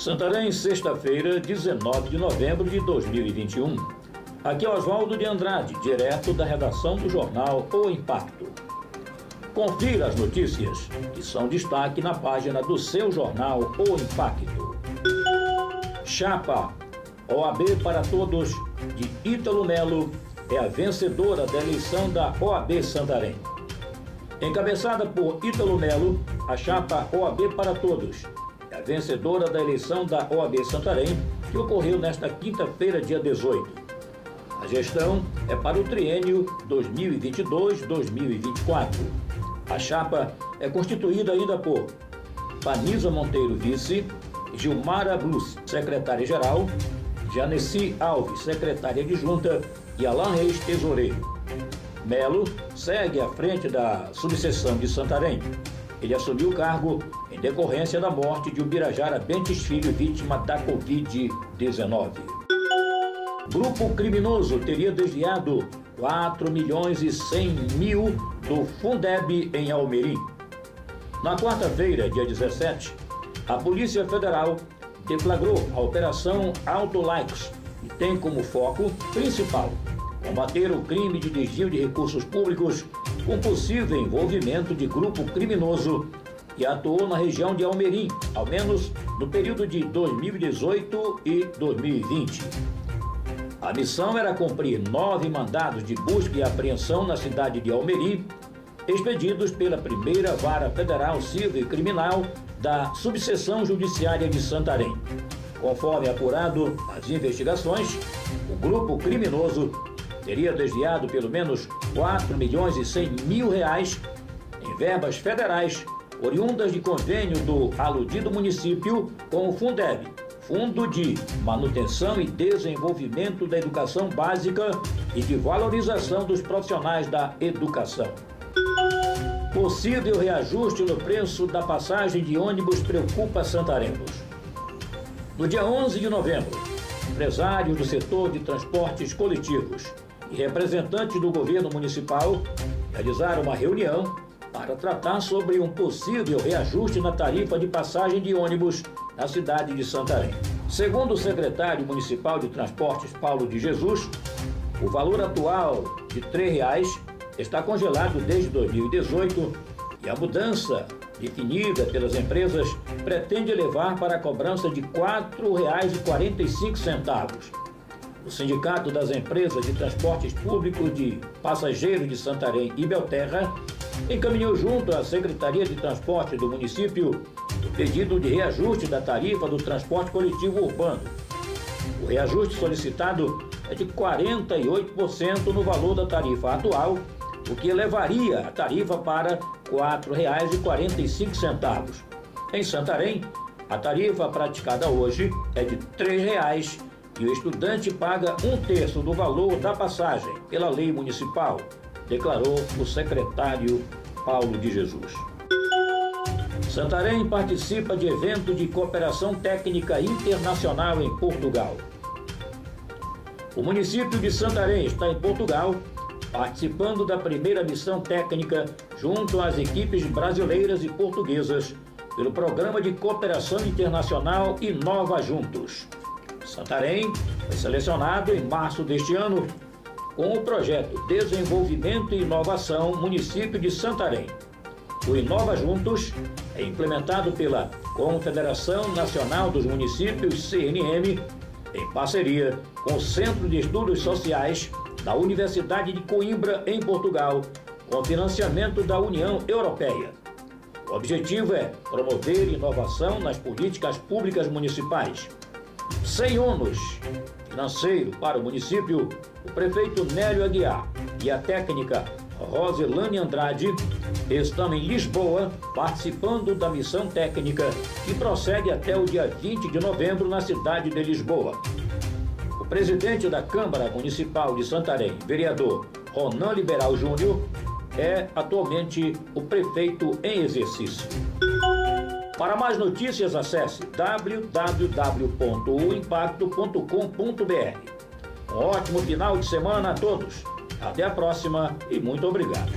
Santarém, sexta-feira, 19 de novembro de 2021. Aqui é Oswaldo de Andrade, direto da redação do jornal O Impacto. Confira as notícias que são destaque na página do seu jornal O Impacto. Chapa OAB para Todos de Ítalo Melo é a vencedora da eleição da OAB Santarém. Encabeçada por Ítalo Melo, a chapa OAB para Todos vencedora da eleição da OAB Santarém, que ocorreu nesta quinta-feira, dia 18. A gestão é para o triênio 2022-2024. A chapa é constituída ainda por Vanisa Monteiro, vice, Gilmara Blus, secretária-geral, Janeci Alves, secretária adjunta, e Alain Reis, tesoureiro. Melo segue à frente da subseção de Santarém. Ele assumiu o cargo decorrência da morte de Ubirajara Bentes Filho, vítima da Covid-19. Grupo criminoso teria desviado 4 milhões e 100 mil do Fundeb em Almerim. Na quarta-feira, dia 17, a Polícia Federal deflagrou a Operação Auto Likes e tem como foco principal combater o crime de desvio de recursos públicos com possível envolvimento de grupo criminoso que atuou na região de Almerim, ao menos no período de 2018 e 2020. A missão era cumprir nove mandados de busca e apreensão na cidade de Almerim, expedidos pela primeira vara federal civil e criminal da subseção judiciária de Santarém. Conforme apurado as investigações, o grupo criminoso teria desviado pelo menos 4 milhões e 100 mil reais em verbas federais oriundas de convênio do aludido município com o Fundeb, Fundo de Manutenção e Desenvolvimento da Educação Básica e de Valorização dos Profissionais da Educação. Possível reajuste no preço da passagem de ônibus preocupa santarenos. No dia 11 de novembro, empresários do setor de transportes coletivos e representantes do governo municipal realizaram uma reunião para tratar sobre um possível reajuste na tarifa de passagem de ônibus na cidade de Santarém. Segundo o secretário municipal de Transportes Paulo de Jesus, o valor atual de R$ reais está congelado desde 2018 e a mudança definida pelas empresas pretende levar para a cobrança de R$ 4,45 o Sindicato das Empresas de Transportes Públicos de Passageiros de Santarém e Belterra encaminhou junto à Secretaria de Transporte do município o pedido de reajuste da tarifa do transporte coletivo urbano. O reajuste solicitado é de 48% no valor da tarifa atual, o que elevaria a tarifa para R$ 4,45. Em Santarém, a tarifa praticada hoje é de R$ 3,00 e o estudante paga um terço do valor da passagem pela lei municipal, declarou o secretário Paulo de Jesus. Santarém participa de evento de cooperação técnica internacional em Portugal. O município de Santarém está em Portugal, participando da primeira missão técnica junto às equipes brasileiras e portuguesas pelo Programa de Cooperação Internacional Inova Juntos. Santarém foi selecionado em março deste ano com o projeto Desenvolvimento e Inovação Município de Santarém. O Inova Juntos é implementado pela Confederação Nacional dos Municípios, CNM, em parceria com o Centro de Estudos Sociais da Universidade de Coimbra, em Portugal, com financiamento da União Europeia. O objetivo é promover inovação nas políticas públicas municipais sem ônus financeiro para o município, o prefeito Nélio Aguiar e a técnica Roselane Andrade estão em Lisboa participando da missão técnica que prossegue até o dia 20 de novembro na cidade de Lisboa. O presidente da Câmara Municipal de Santarém, vereador Ronan Liberal Júnior, é atualmente o prefeito em exercício. Para mais notícias, acesse www.impacto.com.br. Um ótimo final de semana a todos. Até a próxima e muito obrigado.